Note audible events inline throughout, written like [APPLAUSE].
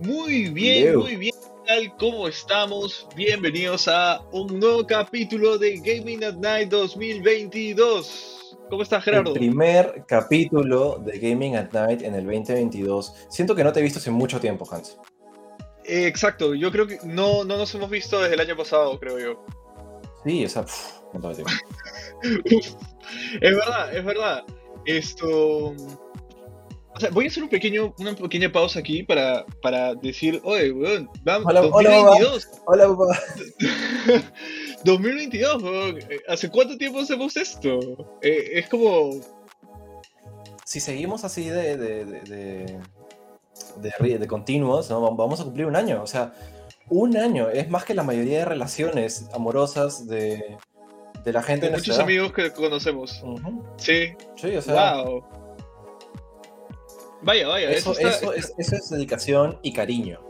Muy bien, muy bien. tal? ¿Cómo estamos? Bienvenidos a un nuevo capítulo de Gaming at Night 2022. ¿Cómo estás, Gerardo? El primer capítulo de Gaming at Night en el 2022. Siento que no te he visto hace mucho tiempo, Hans. Eh, exacto, yo creo que no, no nos hemos visto desde el año pasado, creo yo. Sí, no tiempo. [LAUGHS] es verdad, es verdad. Esto. O sea, voy a hacer un pequeño, una pequeña pausa aquí para, para decir, oye, weón, vamos, hola, 2022. [LAUGHS] Hola, papá. [LAUGHS] 2022, weón. ¿Hace cuánto tiempo hacemos esto? Eh, es como... Si seguimos así de, de, de, de, de continuos, ¿no? vamos a cumplir un año. O sea, un año es más que la mayoría de relaciones amorosas de, de la gente. De muchos amigos que conocemos. Sí. Sí, o sea. Wow. Vaya, vaya. Eso, eso, es, eso es dedicación y cariño.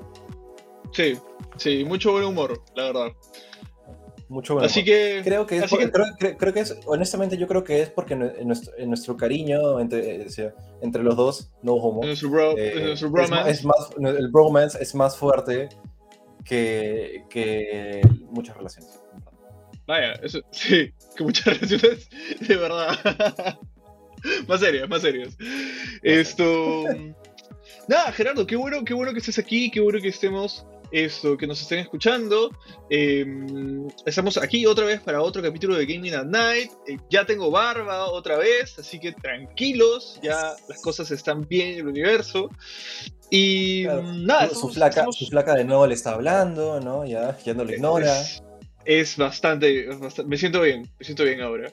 Sí, sí, mucho buen humor, la verdad. Mucho buen así que creo que, es Creo, que es honestamente yo creo que es porque nuestro, nuestro cariño entre, eh, entre los dos no homo bro, eh. Es, más, el bromance es más fuerte que, que muchas relaciones vaya eso [LAUGHS] sí que muchas relaciones de verdad [LAUGHS] [LAUGHS] más serias, más serias. Esto. [LAUGHS] Nada, Gerardo, qué bueno, qué bueno que estés aquí, qué bueno que estemos esto, que nos estén escuchando. Em, estamos aquí otra vez para otro capítulo de Gaming at Night. Eh, ya tengo barba otra vez, así que tranquilos, ya las cosas están bien en el universo. Y nada, su, flaca, su flaca de nuevo le está hablando, ¿no? Ya, ya no le ignora. Es, bastante, es bastante, me siento bien, me siento bien ahora.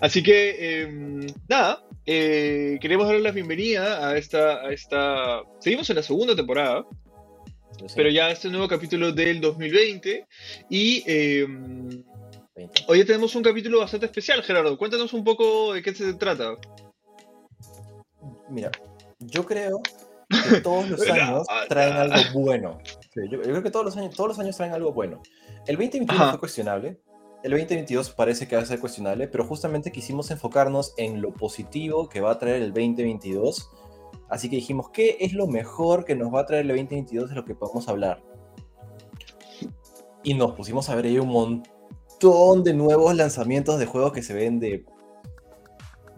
Así que, em, nada, eh, queremos darle la bienvenida a esta, a esta... Seguimos en la segunda temporada, pero ya este nuevo capítulo del 2020. Y em, hoy tenemos un capítulo bastante especial, Gerardo. Cuéntanos un poco de qué se trata. Mira, yo creo que [LAUGHS] todos los años traen algo bueno. yo, creo que todos los años, todos los años traen algo bueno. El 2021 fue cuestionable, el 2022 parece que va a ser cuestionable, pero justamente quisimos enfocarnos en lo positivo que va a traer el 2022. Así que dijimos, ¿qué es lo mejor que nos va a traer el 2022 de lo que podemos hablar? Y nos pusimos a ver ahí un montón de nuevos lanzamientos de juegos que se ven de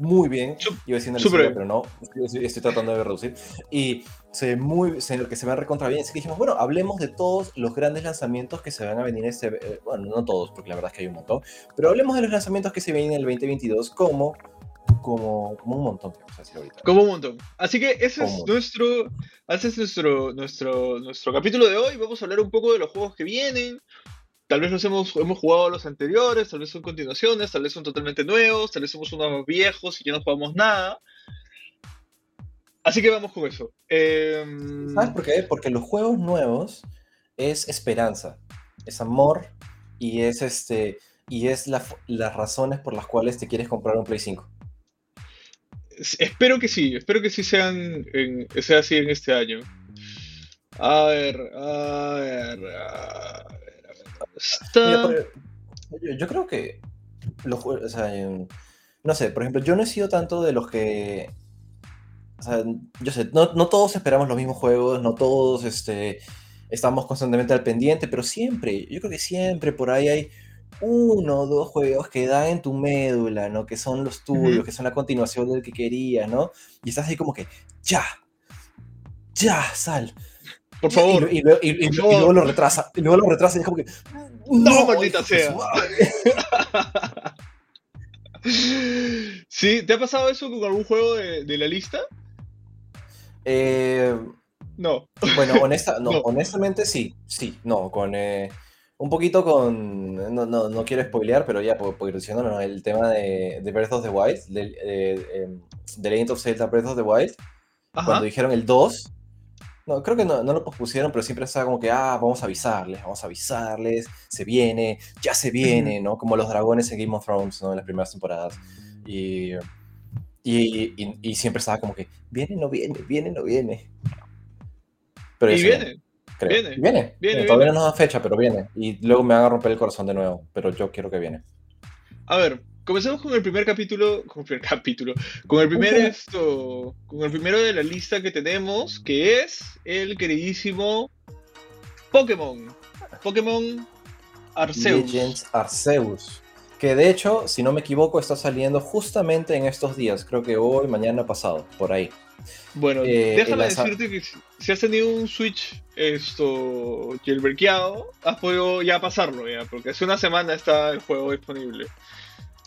muy bien. Iba diciendo el pero no, estoy, tratando de reducir. Y se muy, se, que se a recontra bien. Así que dijimos, bueno, hablemos de todos los grandes lanzamientos que se van a venir este. Eh, bueno, no todos, porque la verdad es que hay un montón. Pero hablemos de los lanzamientos que se vienen en el 2022 como. Como, como un montón, Como un montón. Así que ese es nuestro, ese es nuestro, nuestro, nuestro capítulo de hoy. Vamos a hablar un poco de los juegos que vienen, Tal vez nos hemos, hemos jugado los anteriores, tal vez son continuaciones, tal vez son totalmente nuevos, tal vez somos unos viejos y ya no jugamos nada. Así que vamos con eso. Em, ¿Sabes por qué? Porque los juegos nuevos es esperanza, es amor y es este y es las razones por las cuales te quieres comprar un Play 5. Espero que sí, espero que sí sean sea así en este año. A ver, a ver, a ver yo, creo que los o sea, no sé, por ejemplo, yo no he sido tanto de los que o sea, yo sé, no, todos esperamos los mismos juegos, no todos este, estamos constantemente al pendiente, pero siempre, yo creo que siempre por ahí hay uno o dos juegos que dan en tu médula, ¿no? Que son los tuyos, que son la continuación del que querías, ¿no? Y estás ahí como que, ya, ya, sal. Por favor. Y, luego lo retrasa. Y luego lo retrasa y es como que. No, maldita sea. [LAUGHS] ¿Sí? ¿Te ha pasado eso con algún juego de, la lista? Eh, no. Bueno, honesta, [LAUGHS] no, honestamente sí. Sí, no, con. Eh, un poquito con. No, no, no, quiero spoilear, pero ya, por, ir diciendo, no, el tema de, de, Breath of the Wild, de, eh, de Legend of Zelda Breath of the Wild. Cuando dijeron el 2, no, creo que no, no, lo pospusieron, pero siempre estaba como que, ah, vamos a avisarles, vamos a avisarles, se viene, ya se viene, ¿no? Como los dragones en Game of Thrones, ¿no? En las primeras temporadas. Y, y, y, siempre estaba como que, viene, no viene, viene, no viene. Pero y viene. Viene, viene, viene, Todavía no da fecha, pero viene. Y luego me van a romper el corazón de nuevo, pero yo quiero que viene. A ver, comencemos con el primer capítulo, con el primer [LAUGHS] capítulo, con el primer esto, con el primero de la lista que tenemos, que es el queridísimo Pokémon. Pokémon Arceus. Legends Arceus. Que de hecho, si no me equivoco, está saliendo justamente en estos días. Creo que hoy, mañana pasado, por ahí. Bueno, eh, déjame decirte que si has tenido un Switch esto jailbreakado, has podido ya pasarlo ya, porque hace una semana está el juego disponible.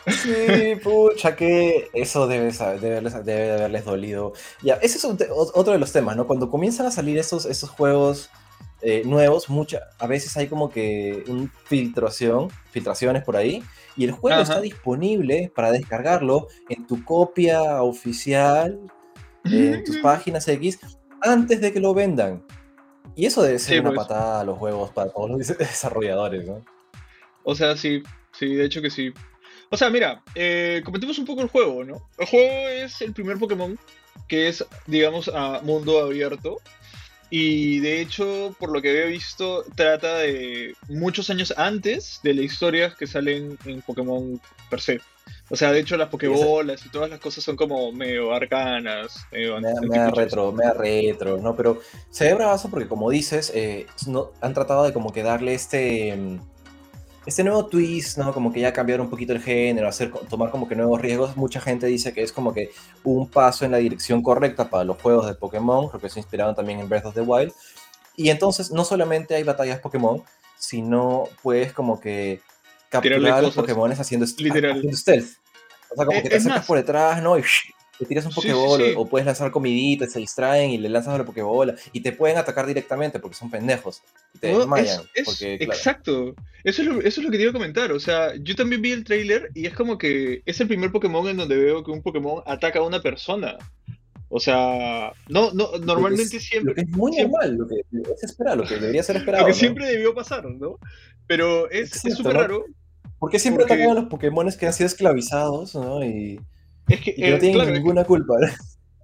Sí, pucha, que eso debe, debe, debe haberles dolido. Ya, ese es otro de los temas, ¿no? Cuando comienzan a salir esos, esos juegos eh, nuevos, mucha, a veces hay como que un filtración, filtraciones por ahí, y el juego está disponible para descargarlo en tu copia oficial, en tus páginas X, antes de que lo vendan. Y eso debe ser una pues. patada a los juegos para todos los [LAUGHS] desarrolladores, ¿no? O sea, sí, sí, de hecho que sí. O sea, mira, eh, comentemos un poco el juego, ¿no? El juego es el primer Pokémon que es, digamos, a mundo abierto. Y de hecho, por lo que había visto, trata de muchos años antes de las historias que salen en Pokémon per se. O sea, de hecho, las Pokébolas y todas las cosas son como medio arcanas. Medio me, retro, me retro, ¿no? Pero se ve bravazo porque, como dices, eh, no, han tratado de como que darle este mm, este nuevo twist, ¿no? Como que ya cambiar un poquito el género, hacer, tomar como que nuevos riesgos, mucha gente dice que es como que un paso en la dirección correcta para los juegos de Pokémon, creo que se inspiraron también en Breath of the Wild. Y entonces no solamente hay batallas Pokémon, sino puedes como que capturar a los Pokémon haciendo, haciendo stealth. O sea, como eh, que te acercas por detrás, ¿no? Y te tiras un Pokéball o puedes lanzar comidita, se distraen y le lanzas la Pokébola y te pueden atacar directamente porque son pendejos y te desmayan. Exacto, eso es, lo, eso es lo que te iba a comentar. O sea, yo también vi el trailer y es como que es el primer Pokémon en donde veo que un Pokémon ataca a una persona. O sea, no, no, normalmente siempre. Lo que es muy normal, lo que se espera, lo que debería ser esperado. [LAUGHS] Lo que siempre debió pasar, ¿no? Pero es súper raro. Porque siempre atacan a los Pokémon que han sido esclavizados, ¿no? Y es que, no eh, tienen ninguna culpa.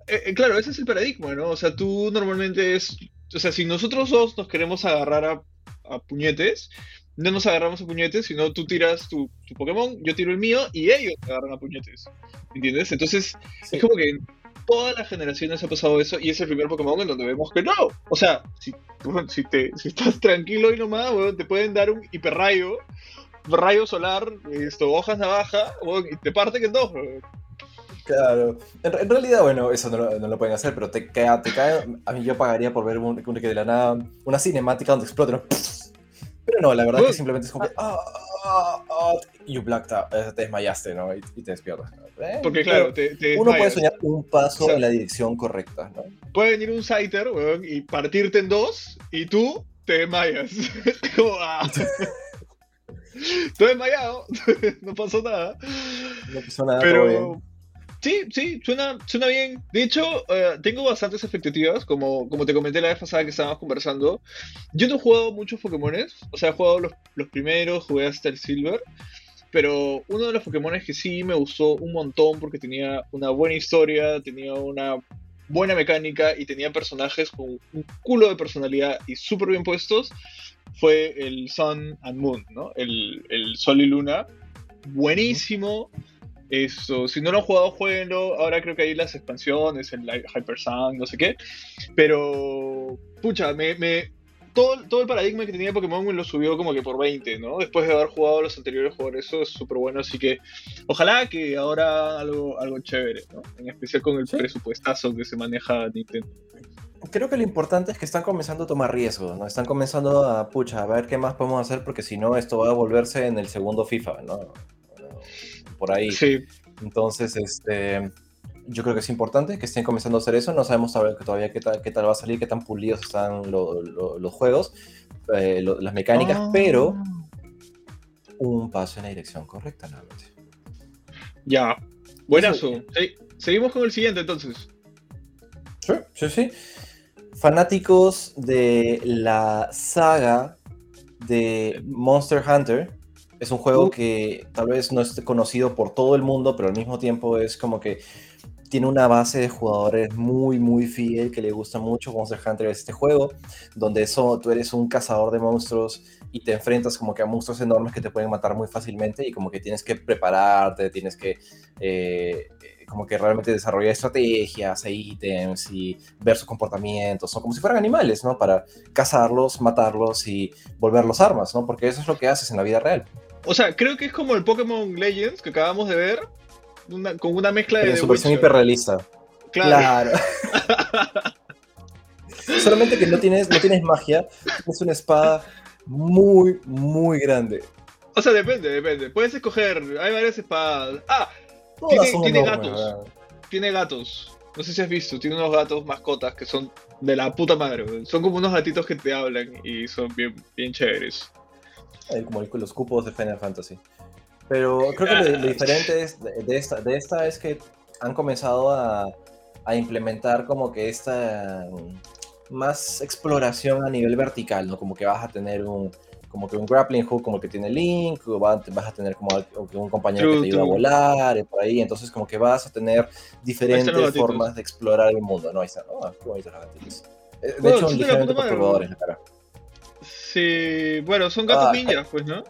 Eh, eh, claro, ese es el paradigma, ¿no? O sea, tú normalmente es. O sea, si nosotros dos nos queremos agarrar a, puñetes, no nos agarramos a puñetes, sino tú tiras tu, Pokémon, yo tiro el mío y ellos agarran a puñetes. ¿Entiendes? Entonces, es como que en todas las generaciones ha pasado eso y es el primer Pokémon en donde vemos que no. O sea, si, si, te, si estás tranquilo y nomás, te pueden dar un hiperrayo, rayo solar, esto, hojas navaja, y te parten en dos. Claro. En, realidad, bueno, eso no lo, pueden hacer, pero te cae, te cae. A mí yo pagaría por ver un, que de la nada una cinemática donde explote, Pero no, la verdad es que simplemente es como que. Ah, ah, ah, you blacked out, eh, te desmayaste, ¿no? Y, te despiertas. ¿eh? Porque, claro, te, uno puede soñar un paso en la dirección correcta, ¿no? Puede venir un Scyther, weón, y partirte en dos, y tú te desmayas. [LAUGHS] como, [LAUGHS] Estoy desmayado, [LAUGHS] no pasó nada. No pasó nada, pero. Sí, sí, suena, suena bien. De hecho, eh, tengo bastantes expectativas, como, como te comenté la vez pasada que estábamos conversando. Yo no he jugado muchos Pokémones, o sea, he jugado los, los primeros, jugué hasta el Silver, pero uno de los Pokémones que sí me gustó un montón porque tenía una buena historia, tenía una buena mecánica y tenía personajes con un culo de personalidad y súper bien puestos, fue el Sun and Moon, ¿no? El, el Sol y Luna. Buenísimo. Eso, si no lo han jugado, jueguenlo. Ahora creo que hay las expansiones, el Hyper Sun, no sé qué. Pero, pucha, me, me, todo, todo el paradigma que tenía Pokémon me lo subió como que por 20, ¿no? Después de haber jugado los anteriores juegos, eso es súper bueno. Así que, ojalá que ahora algo, algo chévere, ¿no? En especial con el presupuestazo que se maneja Nintendo. Creo que lo importante es que están comenzando a tomar riesgos, ¿no? Están comenzando a, pucha, a ver qué más podemos hacer, porque si no, esto va a volverse en el segundo FIFA, ¿no? Por ahí. Sí. Entonces, este, yo creo que es importante que estén comenzando a hacer eso. No sabemos todavía qué tal, qué tal va a salir, qué tan pulidos están los juegos, eh, las mecánicas, ah. pero un paso en la dirección correcta, nuevamente. Ya, buenazo. seguimos con el siguiente entonces. Sí, sí, sí. Fanáticos de la saga de Monster Hunter es un juego que tal vez no esté conocido por todo el mundo, pero al mismo tiempo es como que tiene una base de jugadores muy, muy fiel que le gusta mucho. Monster Hunter es este juego donde eso, tú eres un cazador de monstruos y te enfrentas como que a monstruos enormes que te pueden matar muy fácilmente y como que tienes que prepararte, tienes que eh, como que realmente desarrollar estrategias e ítems y ver sus comportamientos. Son como si fueran animales, ¿no? Para cazarlos, matarlos y volverlos armas, ¿no? Porque eso es lo que haces en la vida real. O sea, creo que es como el Pokémon Legends que acabamos de ver, con una mezcla de. En su versión hiperrealista. Claro. [LAUGHS] Solamente que no tienes, no tienes magia, es una espada muy, muy grande. O sea, depende, depende. Puedes escoger, hay varias espadas. Ah, tiene, gatos. Tiene gatos. No sé si has visto, tiene unos gatos mascotas que son de la puta madre. Son como unos gatitos que te hablan y son bien, bien chéveres. Como los cupos de Final Fantasy. Pero creo que lo, diferente es de, esta, de esta es que han comenzado a, a implementar como que esta mm, más exploración a nivel vertical, ¿no? Como que vas a tener un, como que un grappling hook como el que tiene Link, o vas a tener como un compañero que te ayuda a volar, y por ahí, entonces como que vas a tener diferentes formas de explorar el mundo, ¿no? Ahí está, qué bonitos los gatitos. Eh, de hecho, ligeramente perturbadores la cara. Sí, bueno, son gatos ah, ninjas, pues, ¿no?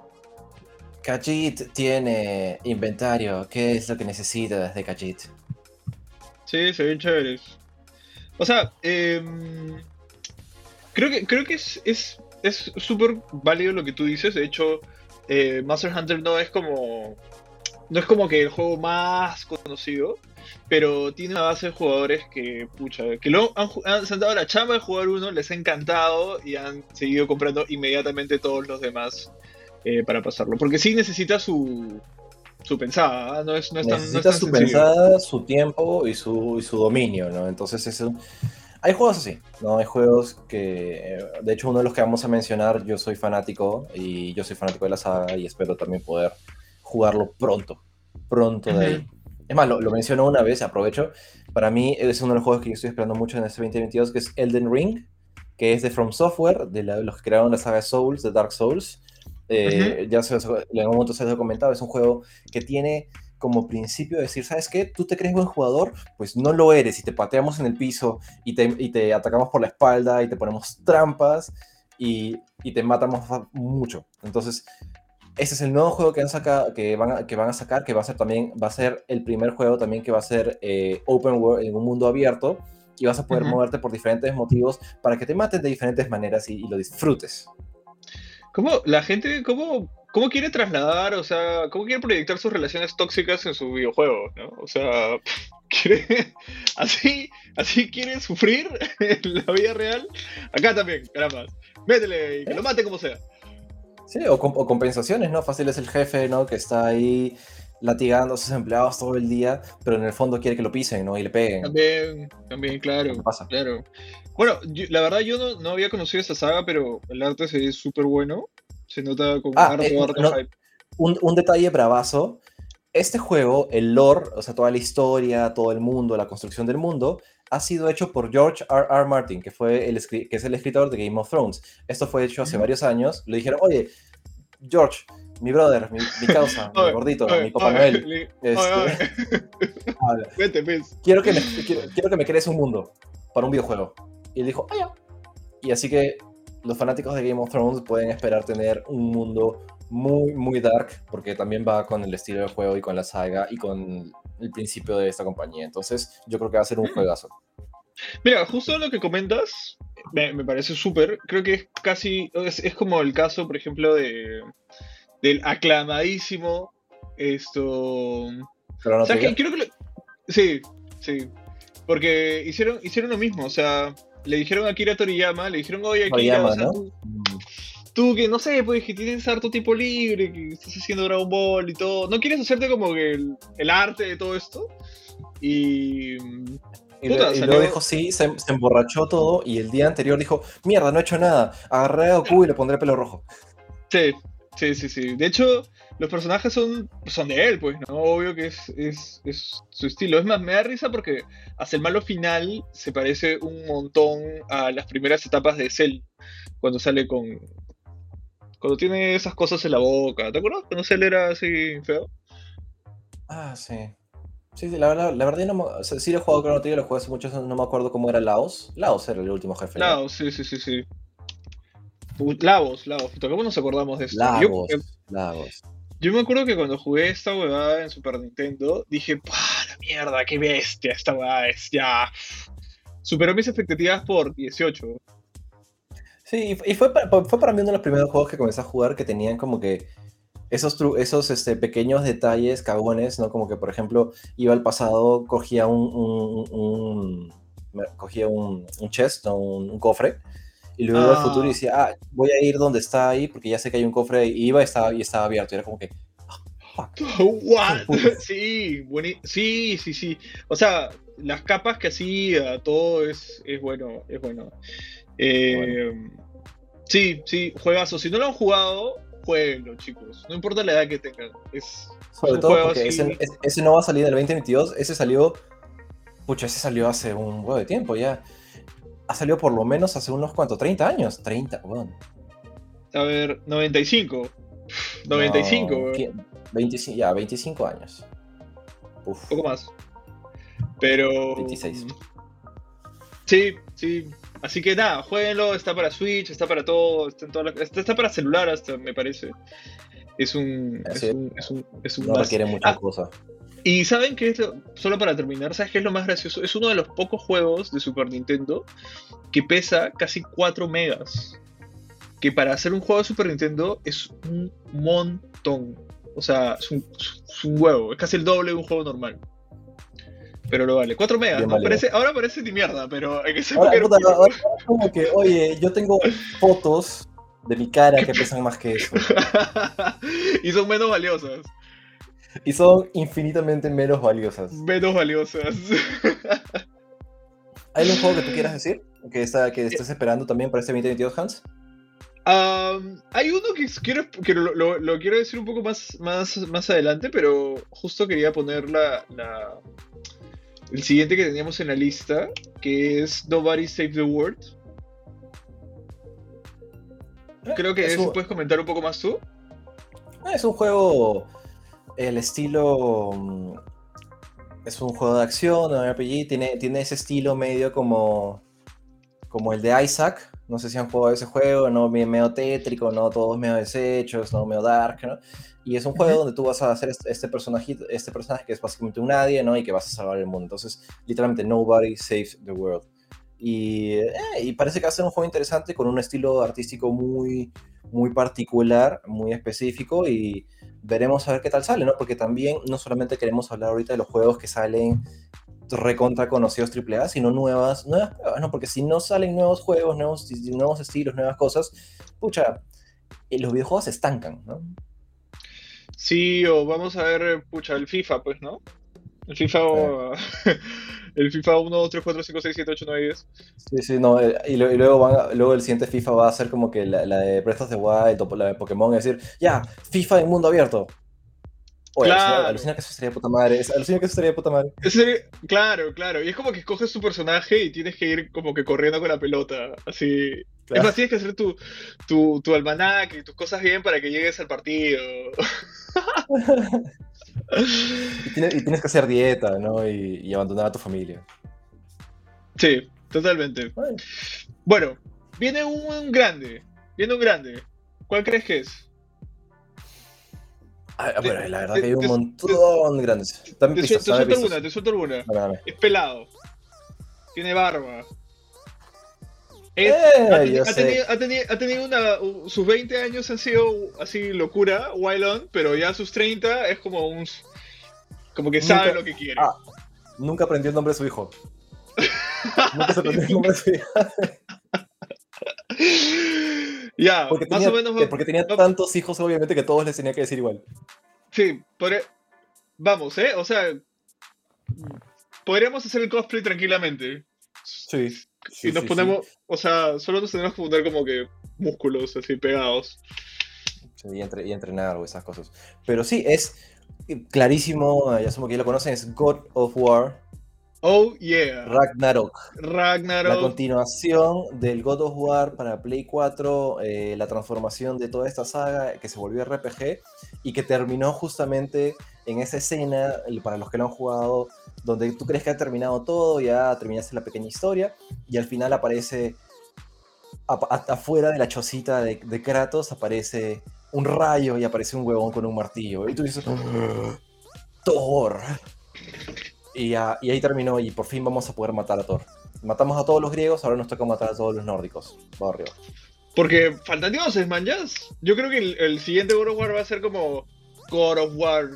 Kajit tiene inventario. ¿Qué es lo que necesita desde Kajit? Sí, se ven chéveres. O sea, em, creo que, creo que es, es súper válido lo que tú dices. De hecho, eh, Master Hunter no es como. No es como que el juego más conocido. Pero tiene una base de jugadores que, pucha, que lo han, han sentado la chamba de jugar uno, les ha encantado y han seguido comprando inmediatamente todos los demás eh, para pasarlo. Porque sí necesita su, su pensada, ¿ah? no es, no es necesita tan, su pensada, su tiempo y su, y su dominio, ¿no? Entonces eso... Hay juegos así, ¿no? Hay juegos que, de hecho, uno de los que vamos a mencionar, yo soy fanático y yo soy fanático de la saga y espero también poder jugarlo pronto, pronto de ahí. Es más, lo, lo, menciono una vez, aprovecho. Para mí es uno de los juegos que yo estoy esperando mucho en este 2022, que es Elden Ring, que es de From Software, de los que crearon la saga Souls, de Dark Souls. Eh, ya se, en algún momento se lo he comentado, es un juego que tiene como principio decir, ¿sabes qué? Tú te crees buen jugador, pues no lo eres y te pateamos en el piso y te, y te atacamos por la espalda y te ponemos trampas y, y, te matamos mucho. Entonces, ese es el nuevo juego que, han sacado, que, van a, que van a sacar, que va a ser también, va a ser el primer juego también que va a ser eh, open world en un mundo abierto y vas a poder moverte por diferentes motivos para que te maten de diferentes maneras y, y lo disfrutes. ¿Cómo la gente, cómo, cómo quiere trasladar, o sea, cómo quiere proyectar sus relaciones tóxicas en su videojuego, ¿no? O sea, [LAUGHS] ¿quiere, [LAUGHS] así, así quiere sufrir [LAUGHS] en la vida real. Acá también, caramba. Métele y que lo mate como sea. Sí, o, o, compensaciones, ¿no? Fácil es el jefe, ¿no? Que está ahí latigando a sus empleados todo el día, pero en el fondo quiere que lo pisen, ¿no? Y le peguen. También, también, claro. pasa? Claro. Bueno, la verdad yo no, no, había conocido esta saga, pero el arte se ve súper bueno. Se nota como ah, eh, Un, un, detalle bravazo. Este juego, el lore, o sea, toda la historia, todo el mundo, la construcción del mundo, ha sido hecho por George R. R. Martin, que, fue el, que es el escritor de Game of Thrones. Esto fue hecho hace varios años. Le dijeron, oye, George, mi brother, mi, causa, mi [LAUGHS] gordito, mi Papá Noel. Este, [LAUGHS] Vete, pues. quiero, que me, quiero, que me crees un mundo para un videojuego. Y él dijo, ah, ya. Y así que los fanáticos de Game of Thrones pueden esperar tener un mundo muy, muy dark, porque también va con el estilo del juego y con la saga y con el principio de esta compañía. Entonces, yo creo que va a ser un juegazo. Mira, justo lo que comentas me, me parece súper. Creo que es casi, es, es, como el caso, por ejemplo, de, del aclamadísimo esto. Pero Sí, sí. Porque hicieron, hicieron lo mismo, o sea, le dijeron a Kira Toriyama, le dijeron, oye, Akira, o sea, tú, tú, que no sé, pues que tienes harto tiempo libre, que estás haciendo Dragon Ball y todo, ¿no quieres hacerte como que el, el arte de todo esto? Y y, luego dijo sí, se, emborrachó todo y el día anterior dijo, mierda, no he hecho nada, agarré a Goku y le pondré pelo rojo. Sí, Sí, sí, sí. De hecho, los personajes son, son de él, pues, ¿no? Obvio que es, es, es, su estilo. Es más, me da risa porque hasta el malo final se parece un montón a las primeras etapas de Cell, cuando sale con... Cuando tiene esas cosas en la boca. ¿Te acuerdas? Cuando Cell era así feo. Ah, sí. Sí, sí, la verdad, la verdad no me, o sea, sí lo he jugado Chrono Trigger, lo jugué hace mucho, no me acuerdo cómo era Laos. Laos era el último jefe. Laos, sí, sí, sí, sí. Lavos, Lavos. ¿Cómo nos acordamos de esto? Lagos, Yo, Lagos. yo me acuerdo que cuando jugué esta huevada en Super Nintendo, dije, ¡pah, la mierda, qué bestia! Esta huevada es ya. Superó mis expectativas por 18. Sí, y fue, fue para mí uno de los primeros juegos que comencé a jugar que tenían como que esos, esos este, pequeños detalles cagones, ¿no? Como que, por ejemplo, iba al pasado, cogía un, un, un- me- cogía un, un chest, ¿no? un, un cofre, y luego iba al futuro y Ah. decía, ah, voy a ir donde está ahí porque ya sé que hay un cofre, y iba y estaba, y estaba abierto, y era como que, ah, fuck. [LAUGHS] ¿What? Sí, sí, sí, sí. O sea, las capas que hacía, todo es, es bueno, es bueno. Eh, Sí, sí, juegazo. Si no lo han jugado, jueguenlo, chicos. No importa la edad que tengan. Es, Sobre todo juego porque ese, ese- no va a salir en el 2022, ese salió, pucha, ese salió hace un huevo de tiempo ya. Ha salido por lo menos hace unos cuantos, 30 años, 30, weón. a ver, 95. 95, No, weón. ¿qué? 25, ya, 25 años. Uf. un poco más. Pero. 26. Sí, sí. Así que nada, jueguenlo, está para Switch, está para todo, está, en todas las- está, está para celular hasta, me parece. Es un. Es un, es un, es un No requiere mucha Ah, cosa. Y saben que es lo- solo para terminar, ¿sabes qué es lo más gracioso? Es uno de los pocos juegos de Super Nintendo que pesa casi 4 megas. Que para hacer un juego de Super Nintendo es un montón. O sea, es un, es un huevo, es casi el doble de un juego normal. Pero lo vale. 4 megas, ahora parece ni mierda, pero hay que ser Ahora, puta, ahora es como que, oye, yo tengo fotos de mi cara que pesan más que eso. [LAUGHS] y son menos valiosas. Y son infinitamente menos valiosas. Menos valiosas. [LAUGHS] ¿Hay algún juego que tú quieras decir? Que, está, que estés esperando también para este 2022, Hans? Hay uno que quiero que lo, lo- lo quiero decir un poco más, más, más adelante, pero justo quería poner la, la- el siguiente que teníamos en la lista, que es Nobody Save the World. Creo que Es eso un- puedes comentar un poco más tú. Ah, Es un juego, el estilo, mm, es un juego de acción, RPG, tiene, tiene ese estilo medio como, como el de Isaac, no sé si han jugado ese juego, no Medio- medio tétrico, no todos medio deshechos, no medio dark, ¿no? Y es un juego donde tú vas a hacer este, este personajito, este personaje que es básicamente un nadie, ¿no? Y que vas a salvar el mundo. Entonces, literalmente, nobody saves the world. Y, eh, y parece que va a ser un juego interesante con un estilo artístico muy, muy particular, muy específico y veremos a ver qué tal sale, ¿no? Porque también no solamente queremos hablar ahorita de los juegos que salen recontra conocidos AAA, sino nuevas, nuevas pruebas, ¿no? Porque si no salen nuevos juegos, nuevos, nuevos estilos, nuevas cosas, pucha, eh, los videojuegos se estancan, ¿no? Sí, o vamos a ver, pucha, el FIFA, pues, ¿no? El FIFA, o- [LAUGHS] el FIFA 1, 2, 3, 4, 5, 6, 7, 8, 9, 10. Sí, sí, no, eh, y, y luego, van a- luego el siguiente FIFA va a ser como que la, la de Breath of the Wild o la de Pokémon, es decir, ya, FIFA en mundo abierto. Oye, Claro. alucina, que eso de puta madre, alucina que eso de puta madre. Ese- claro, claro. Y es como que escoges tu personaje y tienes que ir como que corriendo con la pelota. Así. Es más, tienes que hacer tu, tu, tu almanaque y tus cosas bien para que llegues al partido. [LAUGHS] Y tienes, y tienes que hacer dieta, ¿no? Y, y abandonar a tu familia. Sí, totalmente. Bueno, Bueno, viene un grande. Viene un grande. ¿Cuál crees que es? Ah, bueno, la verdad que hay un montón de grandes. Te, suelto alguna, te suelto alguna. Es pelado. Tiene barba. Es- Eh, ha, ha tenido, ha teni- ha tenido una. Sus 20 años han sido así locura, wild on, pero ya sus 30 es como un. Como que sabe Nunca- lo que quiere. Ah, nunca aprendió el nombre de su hijo. [LAUGHS] Nunca se aprendió el nombre de su hijo. [LAUGHS] ya, Porque más tenía, o menos. que- porque tenía tantos hijos, obviamente, que todos les tenía que decir igual. Sí, podré- vamos, ¿eh? O sea. Podríamos hacer el cosplay tranquilamente. Sí. y nos ponemos. O sea, solo nos tenemos que poner como que músculos así pegados. Sí, y, entre- y entrenar o esas cosas. Pero sí, es clarísimo, ya asumo que ya lo conocen, es God of War Oh, yeah. Ragnarok. La Ragnarok. continuación del God of War para Play 4, eh, la transformación de toda esta saga que se volvió RPG y que terminó justamente en esa escena, para los que lo han jugado, donde tú crees que ha terminado todo, ya terminaste la pequeña historia, y al final aparece, afuera de la chocita de, de, Kratos, aparece un rayo y aparece un huevón con un martillo. Y tú dices, [LAUGHS] Thor. Y, y ahí terminó, y por fin vamos a poder matar a Thor. Matamos a todos los griegos, ahora nos toca matar a todos los nórdicos. Va arriba. Porque faltan dioses, man, Yo creo que el, siguiente God of War va a ser como God of War.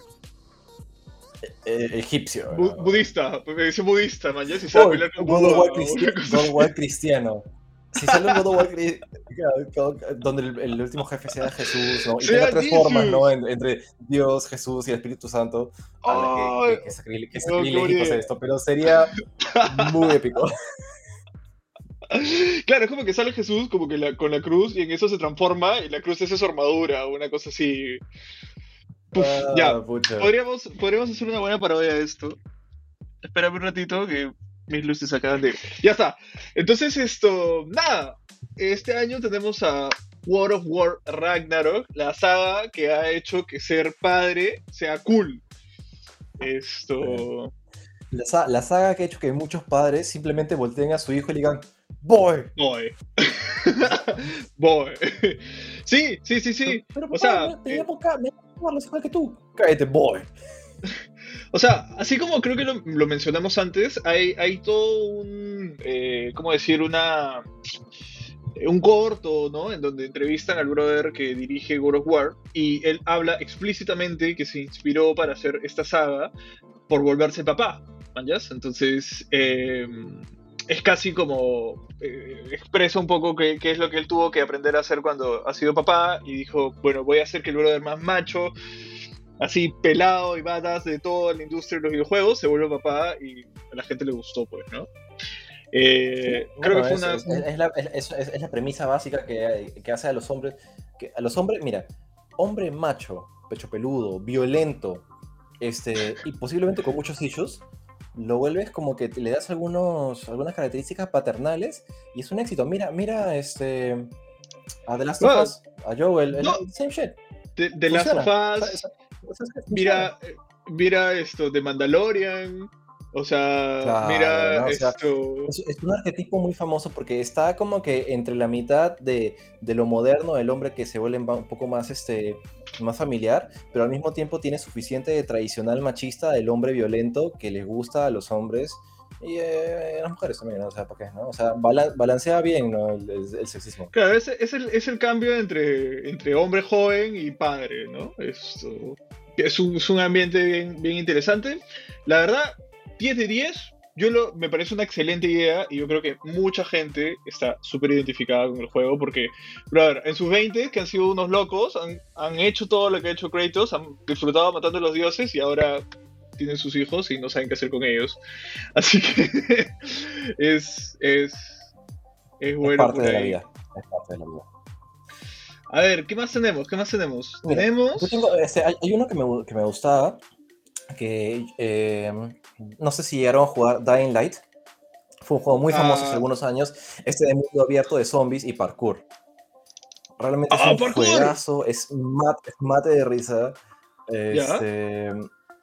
E, e, egipcio. budista, dice budista, man, si sabe oh, God of War cristiano. Si sale un God of War donde el, último jefe sea Jesús, ¿no? Y tenga tres formas, ¿no? entre Dios, Jesús y el Espíritu Santo. Oh, que, que, que, que esto, pero sería muy épico. [LAUGHS] [LAUGHS] Claro, es como que sale Jesús como que con la cruz y en eso se transforma y la cruz es su armadura o una cosa así. Ah, ya, podríamos, podríamos hacer una buena parodia de esto. Espérame un ratito que mis luces acaban de... Ya está. Entonces esto, nada. Este año tenemos a World of War Ragnarok, la saga que ha hecho que ser padre sea cool. Esto... La, la, saga que ha hecho que muchos padres simplemente volteen a su hijo y le digan, Boy. Boy. [LAUGHS] Boy. Sí, sí, sí, sí. Pero, o sea, me, eh, igual que tú. Cállate, boy. O sea, así como creo que lo, mencionamos antes, hay, todo un, eh, ¿cómo decir? Una, un corto, ¿no? En donde entrevistan al brother que dirige God of War y él habla explícitamente que se inspiró para hacer esta saga por volverse papá. Entonces, eh, es casi como eh, expresa un poco qué, es lo que él tuvo que aprender a hacer cuando ha sido papá y dijo, bueno, voy a hacer que el brother más macho, así pelado y batas de toda la industria de los videojuegos, se vuelva papá y a la gente le gustó, pues, ¿no? Eh, creo que fue una... Es, la, es, la, premisa básica que, que, hace a los hombres, que a los hombres, mira, hombre macho, pecho peludo, violento, este, y posiblemente con muchos issues, lo vuelves como que le das algunos, algunas características paternales y es un éxito. Mira, mira, este. A The Last of Us, a Joel, el, same shit. The, Last of Us. Mira, eh, mira esto, de Mandalorian. O sea, mira esto. es, un arquetipo muy famoso porque está como que entre la mitad de, de, lo moderno del hombre que se vuelve un poco más, este, más familiar, pero al mismo tiempo tiene suficiente de tradicional machista del hombre violento que le gusta a los hombres y eh, a las mujeres también, ¿no? O sea, ¿por qué, no? O sea, balancea bien ¿no? el, sexismo. Claro, es, es, el, es el cambio entre, entre hombre joven y padre, ¿no? Esto, es, un, es un ambiente bien, bien interesante. La verdad, 10 de 10, yo lo, me parece una excelente idea y yo creo que mucha gente está súper identificada con el juego porque, brother, en sus 20 que han sido unos locos, han, han, hecho todo lo que ha hecho Kratos, han disfrutado matando a los dioses y ahora tienen sus hijos y no saben qué hacer con ellos. [LAUGHS] Así que [LAUGHS] es, es, es bueno. Es parte de la vida. Es parte de la vida. A ver, ¿qué más tenemos? ¿Qué más tenemos? tenemos... Este, hay, hay, uno que me, que me gustaba, que eh, no sé si llegaron a jugar Dying Light. Fue un juego muy famoso hace ah. algunos años. Este de mundo abierto de zombies y parkour. Realmente es ah, un juegazo, es mate, de risa. Este,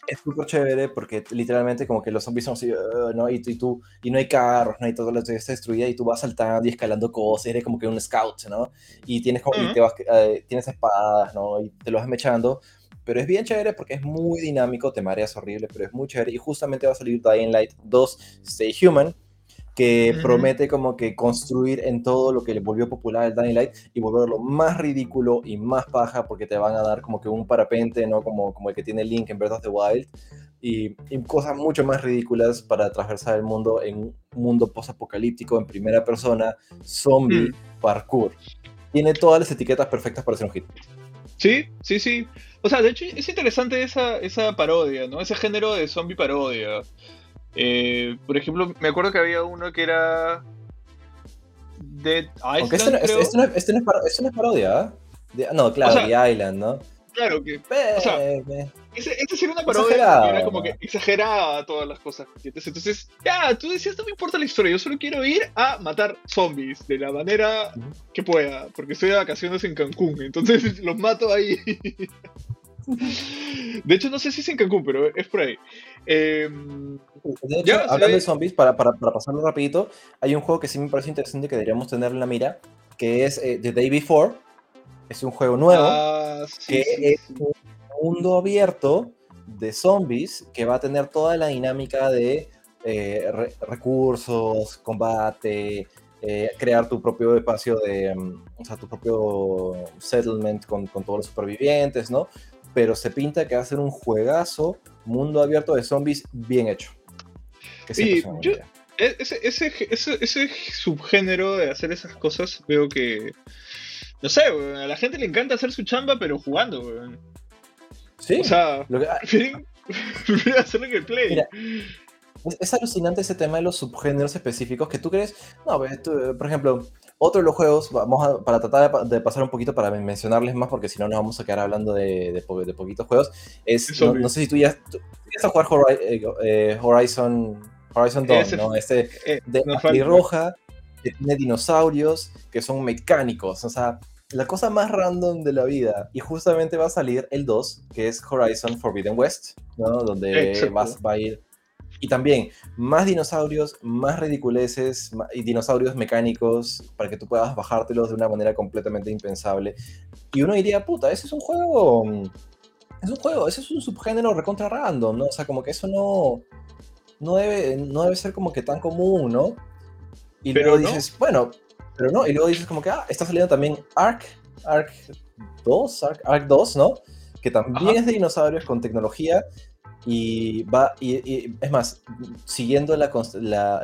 es súper chévere porque literalmente como que los zombies son así, uh, ¿no? Y, y, tú, y no hay carros, no hay todo, lo que está destruida y tú vas saltando y escalando cosas, eres como que un scout, ¿no? Y tienes, como, y te vas, eh, tienes espadas, ¿no? Y te lo vas mechando pero es bien chévere porque es muy dinámico, te mareas horrible, pero es muy chévere. Y justamente va a salir Dying Light 2 Stay Human, que promete como que construir en todo lo que le volvió popular el Dying Light y volverlo más ridículo y más paja porque te van a dar como que un parapente, ¿no? Como, como el que tiene Link en Breath of the Wild y, cosas mucho más ridículas para atravesar el mundo en un mundo post-apocalíptico en primera persona, zombie, mm. parkour. Tiene todas las etiquetas perfectas para ser un hit. Sí, sí, sí. O sea, de hecho es interesante esa, esa parodia, ¿no? Ese género de zombie parodia. Eh, por ejemplo, me acuerdo que había uno que era. Dead Island. Este, este, este, no, este, no, es, parodia, ¿eh? no, claro, The Island, ¿no? Claro que. o sea, ese, ese sería una parodia que era como que exageraba todas las cosas. Entonces, ya, tú decías, no me importa la historia, yo solo quiero ir a matar zombies de la manera que pueda, porque estoy de vacaciones en Cancún, entonces [LAUGHS] los mato ahí. De hecho, no sé si es en Cancún, pero es por ahí. Em, de hecho, hablando de zombies, para, para, para, pasarlo rapidito, hay un juego que sí me parece interesante que deberíamos tener en la mira, que es eh, The Day Before. Es un juego nuevo, ah, que es un mundo abierto de zombies que va a tener toda la dinámica de eh, recursos, combate, eh, crear tu propio espacio de, mm, o sea, tu propio settlement con, con, todos los supervivientes, ¿no? Pero se pinta que va a ser un juegazo, mundo abierto de zombies bien hecho. sí, yo, e, ese, ese, ese, ese, subgénero de hacer esas cosas, veo que. No sé, a la gente le encanta hacer su chamba, pero jugando, Sí. O sea, lo que... [LAUGHS] hacerlo en el play. Es, alucinante ese tema de los subgéneros específicos que tú crees. No, pues, por ejemplo, otro de los juegos, vamos a, para tratar de, pasar un poquito para mencionarles más, porque si no nos vamos a quedar hablando de, de, poquitos juegos. Es, no, sé si tú ya tú, a jugar eh, Horizon, Horizon Dawn, ¿no? Este eh, de no roja, que tiene dinosaurios que son mecánicos, o sea, la cosa más random de la vida. Y justamente va a salir el 2, que es Horizon Forbidden West, ¿no? Donde vas, va a ir y también más dinosaurios, más ridiculeces y dinosaurios mecánicos para que tú puedas bajártelos de una manera completamente impensable. Y uno diría, puta, ese es un juego. Es un juego, ese es un subgénero recontra random, ¿no? O sea, como que eso no. No debe, no debe ser como que tan común, ¿no? Y luego dices, bueno, pero no. Y luego dices, como que, ah, está saliendo también Ark, Ark 2, Ark, 2, ¿no? Que también es de dinosaurios con tecnología y va, y, es más, siguiendo la,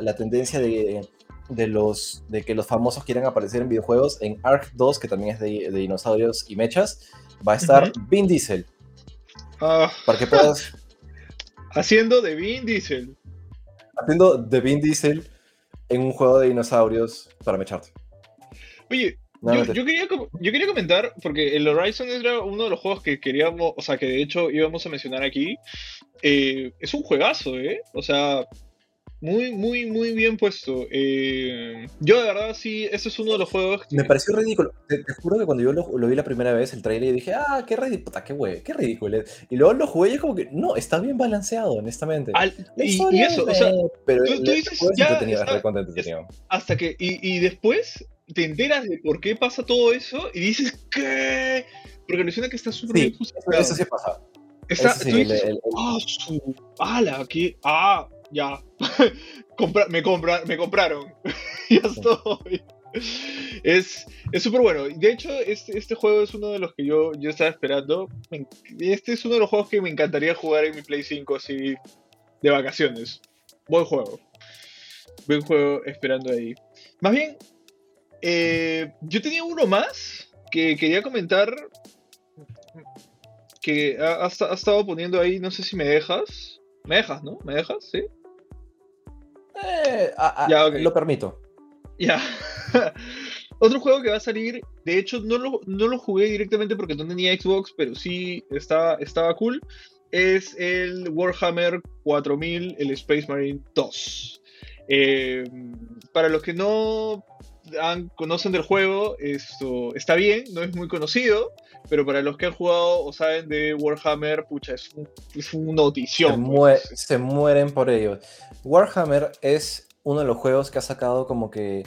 la, tendencia de, de, los, de que los famosos quieran aparecer en videojuegos, en Ark 2, que también es de, dinosaurios y mechas, va a estar Vin Diesel. Ah. Para que puedas... [LAUGHS] Haciendo de Vin Diesel. Haciendo de Vin Diesel en un juego de dinosaurios para mecharte. Oye, yo, quería, yo quería comentar, porque el Horizon era uno de los juegos que queríamos, o sea, que de hecho íbamos a mencionar aquí. Eh, es un juegazo, ¿eh? O sea, muy, muy, muy bien puesto. Eh, yo de verdad sí, ese es uno de los juegos Me pareció ridículo. Te, juro que cuando yo lo, vi la primera vez, el trailer, y dije, ah, qué ridículo, qué qué ridículo. Y luego lo jugué y es como que, no, está bien balanceado, honestamente. y, eso, o sea, pero tú, dices, ya, hasta que, y, y después te enteras de por qué pasa todo eso y dices, ¿qué? Porque alucina que está súper bien Eso sí pasa. Está, tú dices, ah, su ala, ¿qué? Ah, ya. [LAUGHS] me, compra me compraron. [LAUGHS] ya estoy. Es súper bueno. De hecho, este, este, juego es uno de los que yo, yo estaba esperando. Este es uno de los juegos que me encantaría jugar en mi Play 5 así de vacaciones. Buen juego. Buen juego esperando ahí. Más bien, eh, yo tenía uno más que quería comentar. Que ha, estado poniendo ahí, no sé si me dejas. Me dejas, ¿no? ¿Me dejas? ¿Sí? Eh, ya, Lo permito. Ya. [LAUGHS] Otro juego que va a salir, de hecho no lo, no lo, jugué directamente porque no tenía Xbox, pero sí estaba, estaba cool, es el Warhammer 4000, el Space Marine 2. Eh, para los que no conocen del juego, esto está bien, no es muy conocido, pero para los que han jugado o saben de Warhammer, pucha, es, un, es una notición. Pues. Se, mueren por ello. Warhammer es uno de los juegos que ha sacado como que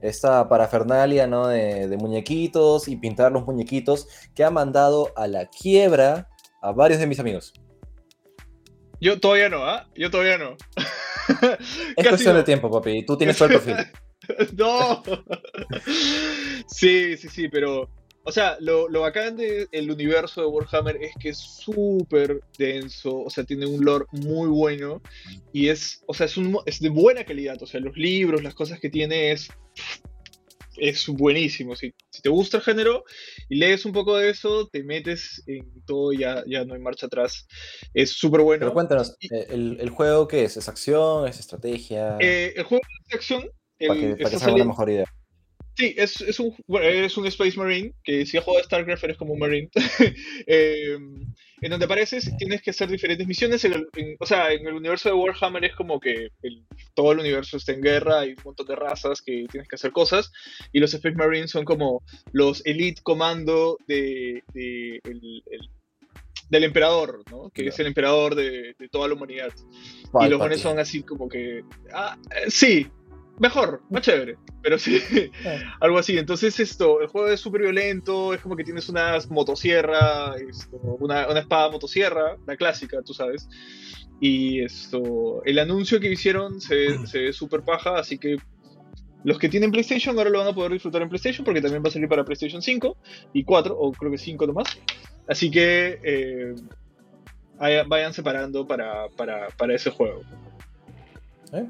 esta parafernalia, ¿no? De, de, muñequitos y pintar los muñequitos que ha mandado a la quiebra a varios de mis amigos. Yo todavía no, ¿ah? Yo todavía no. es [LAUGHS] cuestión de tiempo, papi. Tú tienes todo el perfil. [LAUGHS] [LAUGHS] no. sí, sí, sí, pero. O sea, lo, lo bacán del universo de Warhammer es que es súper denso, o sea, tiene un lore muy bueno y es, o sea, es, un, es de buena calidad, o sea, los libros, las cosas que tiene es, es buenísimo. Si, si te gusta el género y lees un poco de eso, te metes en todo y ya, ya no hay marcha atrás. Es súper bueno. Pero cuéntanos, eh, ¿el, ¿el, juego qué es? ¿Es acción? ¿Es estrategia? Eh, el juego es acción, para que, para sea una mejor idea. Sí, es, es, un, es un Space Marine, que si has jugado a StarCraft eres como un Marine. [LAUGHS] eh, en donde apareces tienes que hacer diferentes misiones. o sea, en el universo de Warhammer es como que todo el universo está en guerra, hay un montón de razas que tienes que hacer cosas. Y los Space Marines son como los Elite Comando de, de el, del emperador, ¿no? Que es el emperador de, toda la humanidad. y los buenos son así como que. Ah, eh, sí, mejor, más chévere, pero sí, [LAUGHS] algo así. Entonces, esto, el juego es súper violento, es como que tienes unas motosierra, una, una, espada motosierra, la clásica, tú sabes. Y esto, el anuncio que hicieron se, se ve súper paja, así que los que tienen PlayStation ahora lo van a poder disfrutar en PlayStation porque también va a salir para PlayStation 5 y 4, o creo que 5 nomás. Así que eh, vayan separando para, para, para ese juego. ¿Eh?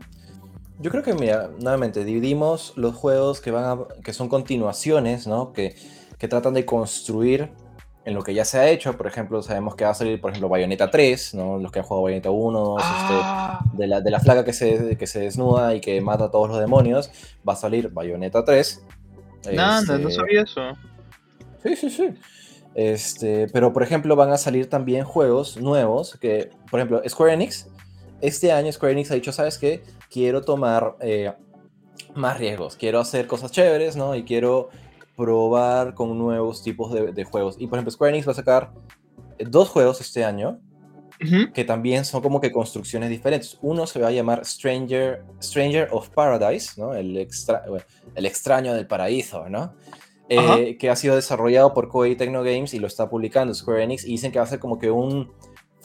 Yo creo que, mira, nuevamente, dividimos los juegos que, van a, que son continuaciones, ¿no? Que, que tratan de construir en lo que ya se ha hecho. Por ejemplo, sabemos que va a salir, por ejemplo, Bayonetta 3, ¿no? Los que han jugado Bayonetta 1, este, ah. de, la, de la flaca que se, que se desnuda y que mata a todos los demonios, va a salir Bayonetta 3. Nada, no este, sabía eso. Sí, sí, sí. Este, pero por ejemplo van a salir también juegos nuevos que, por ejemplo, Square Enix, este año Square Enix ha dicho, ¿sabes qué? Quiero tomar eh, más riesgos, quiero hacer cosas chéveres, ¿no? Y quiero probar con nuevos tipos de, juegos. Y por ejemplo, Square Enix va a sacar eh, dos juegos este año que también son como que construcciones diferentes. Uno se va a llamar Stranger, Stranger of Paradise, ¿no? El, extra, el extraño del paraíso, ¿no? Eh, que ha sido desarrollado por Koei Tecno Games y lo está publicando Square Enix. Y dicen que va a ser como que un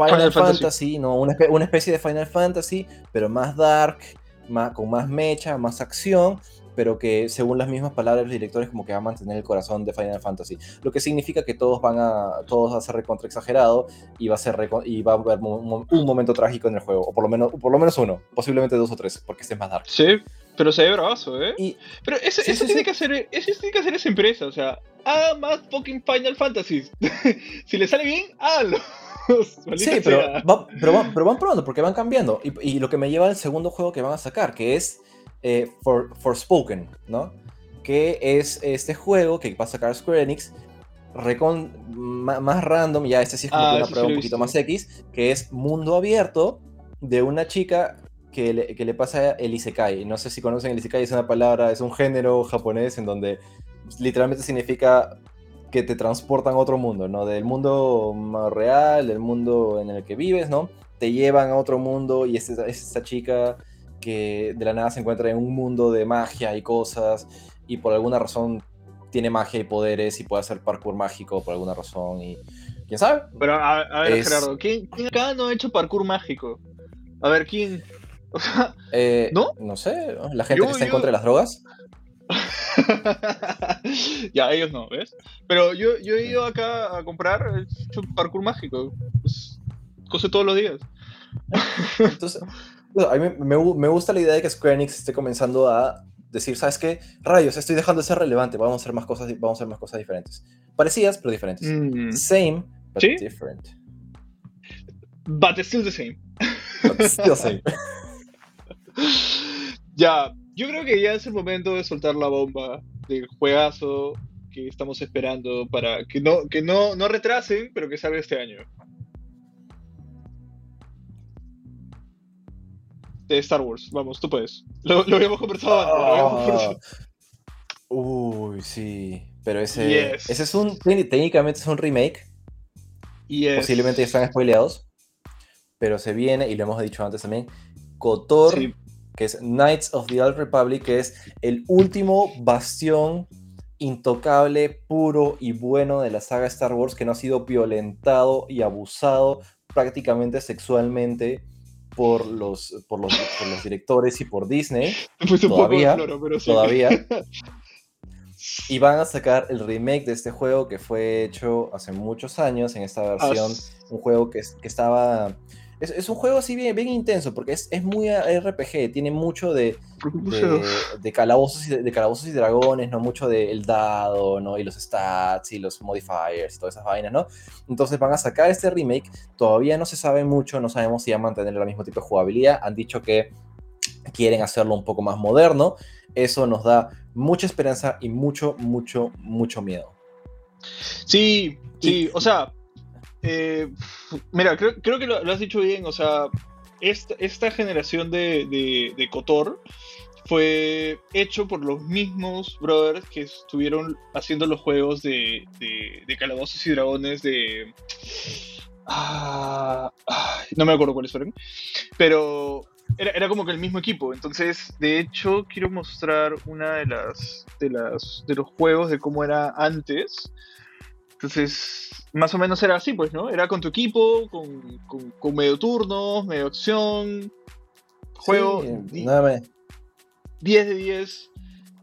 Final, Fantasy, ¿no? Una, una, especie de Final Fantasy, pero más dark, más, con más mecha, más acción pero que según las mismas palabras de los directores como que va a mantener el corazón de Final Fantasy. Lo que significa que todos van a, todos va a ser recontra exagerado y va a, ser y va a haber un, momento trágico en el juego, o por lo, menos, por lo menos uno, posiblemente dos o tres, porque este es más dark. Sí, pero se ve bravazo, ¿eh? pero eso, tiene Que hacer, eso tiene que hacer esa empresa, o sea, haga más fucking Final Fantasy. [LAUGHS] si le sale bien, hágalo. [LAUGHS] sí, pero, pero, van probando porque van cambiando. Y, y, lo que me lleva al segundo juego que van a sacar, que es eh, For, Forspoken, ¿no? Que es este juego que va a sacar Square Enix, recon, más random, ya este sí es como ah, una prueba un poquito más X, que es mundo abierto de una chica que le, que le pasa el Isekai. No sé si conocen el Isekai, es una palabra, es un género japonés en donde literalmente significa que te transportan a otro mundo, ¿no? Del mundo más real, del mundo en el que vives, ¿no? Te llevan a otro mundo y es esta chica que de la nada se encuentra en un mundo de magia y cosas y por alguna razón tiene magia y poderes y puede hacer parkour mágico por alguna razón y quién sabe. Pero a, ver, Gerardo, ¿quién, acá no ha hecho parkour mágico? A ver, ¿quién? [LAUGHS] Eh, ¿No? No sé, la gente que está en contra de las drogas. [LAUGHS] ya, ellos no, ¿ves? Pero yo, yo he ido acá a comprar, parkour mágico. Pues, cose todos los días. Entonces, a mí me, gusta la idea de que Square Enix esté comenzando a decir, ¿sabes qué? Rayos, estoy dejando de ser relevante, vamos a hacer más cosas, vamos a hacer más cosas diferentes. Parecidas, pero diferentes. Mm. Same, but different. But still the same. But still the same. [LAUGHS] ya, yo creo que ya es el momento de soltar la bomba del juegazo que estamos esperando para que no, que no, no retrasen, pero que salga este año. de Star Wars. Vamos, tú puedes. Lo, habíamos conversado antes. Ah. Uy, sí. Pero ese, ese es un. Técnicamente es un remake. Posiblemente ya están spoileados. Pero se viene, y lo hemos dicho antes también, Kotor, que es Knights of the Old Republic, que es el último bastión intocable, puro y bueno de la saga Star Wars que no ha sido violentado y abusado prácticamente sexualmente por los, por los, por los directores y por Disney. [LAUGHS] todavía, todavía. [LAUGHS] Y van a sacar el remake de este juego que fue hecho hace muchos años en esta versión. Un juego que, que estaba es, un juego así bien, bien intenso, porque es, es muy RPG, tiene mucho de, de, calabozos, y de, calabozos y dragones, ¿no? Mucho del dado, ¿no? Y los stats y los modifiers y todas esas vainas, ¿no? Entonces van a sacar este remake, todavía no se sabe mucho, no sabemos si van a mantener el mismo tipo de jugabilidad, han dicho que quieren hacerlo un poco más moderno, eso nos da mucha esperanza y mucho, mucho, mucho miedo. Sí, sí, o sea, eh, mira, creo, que lo, has dicho bien, o sea, esta, generación de, de, Kotor fue hecho por los mismos brothers que estuvieron haciendo los juegos de, de, Calabozos y Dragones de... Ah, no me acuerdo cuáles fueron. Pero era, era, como que el mismo equipo. Entonces, de hecho, quiero mostrar una de las, de las de los juegos de cómo era antes. Entonces, más o menos era así, pues, ¿no? Era con tu equipo, con, con, medio turno, medio acción. Juego. Sí, nada 10 de 10.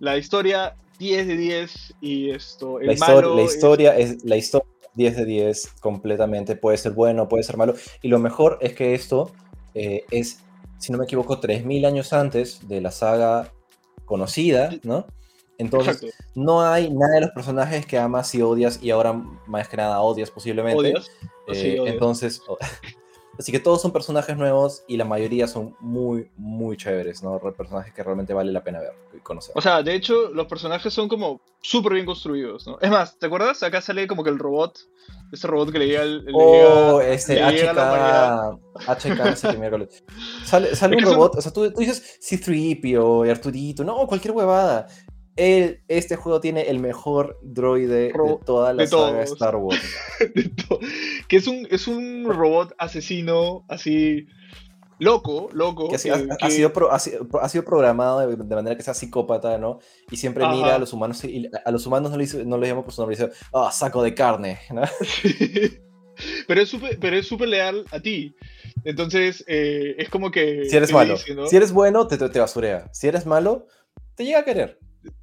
La historia, 10 de 10. Y esto. El la, malo la historia es... la historia 10 de 10 completamente. Puede ser bueno, puede ser malo. Y lo mejor es que esto eh, es, si no me equivoco, 3000 años antes de la saga conocida, ¿no? Entonces, no hay nada de los personajes que amas y odias y ahora más que nada odias posiblemente. ¿Odias? Eh, entonces, [LAUGHS] así que todos son personajes nuevos y la mayoría son muy, muy chéveres, ¿no? Personajes que realmente vale la pena ver y conocer. O sea, de hecho, los personajes son como súper bien construidos, ¿no? Es más, ¿te acuerdas? Acá sale como que el robot, ese robot que le llega el... oh, ese HK, HK, sé qué miércoles. Sale, [LAUGHS] sale un robot, o sea, tú, tú dices C-3PO, Arturito, no, cualquier huevada este juego tiene el mejor droide de toda la saga Star Wars. [LAUGHS] que es un, es un robot asesino así loco, loco. Que, ha, sido ha, sido programado de, manera que sea psicópata, ¿no? Y siempre mira a los humanos y a los humanos no, les, no llama por su nombre, dice, ah, saco de carne, ¿no? [LAUGHS] pero es súper pero es leal a ti. Entonces, eh, es como que... Si eres malo. Si eres bueno, te, te basurea. Si eres malo, te llega a querer.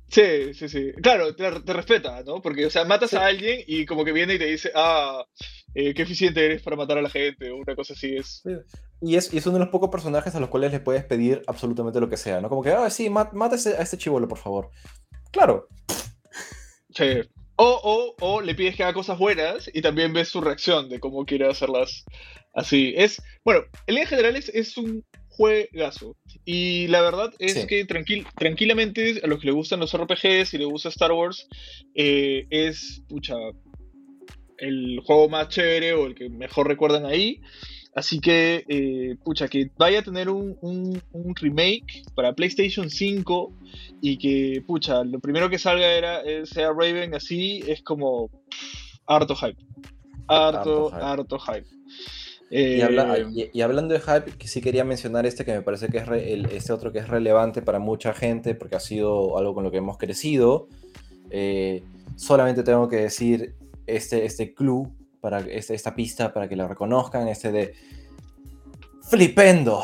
Sí, sí, sí. Claro, te, respeta, ¿no? Porque, o sea, matas a alguien y como que viene y te dice, ah, eh, qué eficiente eres para matar a la gente, o una cosa así es. Y, es. y es uno de los pocos personajes a los cuales le puedes pedir absolutamente lo que sea, ¿no? Como que, ah, sí, mata a este chivolo, por favor. Claro. Sí. O, o, o le pides que haga cosas buenas y también ves su reacción de cómo quiere hacerlas así. Es, bueno, en general es, es un juegazo. Y la verdad es que tranquil, tranquilamente a los que le gustan los RPGs y le gusta Star Wars, eh, es pucha, el juego más chévere o el que mejor recuerdan ahí. Así que, eh, pucha, que vaya a tener un, un, remake para PlayStation 5 y que, pucha, lo primero que salga era, sea Raven así, es como harto hype. Harto, harto hype. Eh, y, hablando de hype, que sí quería mencionar este que me parece que es este otro que es relevante para mucha gente porque ha sido algo con lo que hemos crecido. Eh, solamente tengo que decir este, este clue, para, este, esta pista para que la reconozcan, este de Flipendo.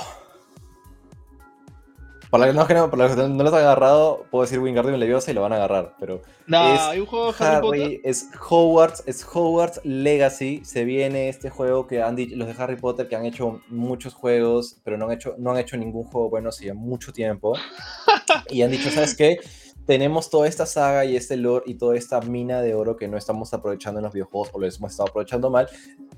Para los que no, no los han agarrado, puedo decir Wingardium Leviosa y lo van a agarrar, pero... No, hay un juego de Harry, Potter. Es Hogwarts, es Hogwarts Legacy, se viene este juego que han dicho, los de Harry Potter que han hecho muchos juegos, pero no han hecho, no han hecho ningún juego bueno hace mucho tiempo. [LAUGHS] y han dicho, ¿sabes qué? Tenemos toda esta saga y este lore y toda esta mina de oro que no estamos aprovechando en los videojuegos o lo hemos estado aprovechando mal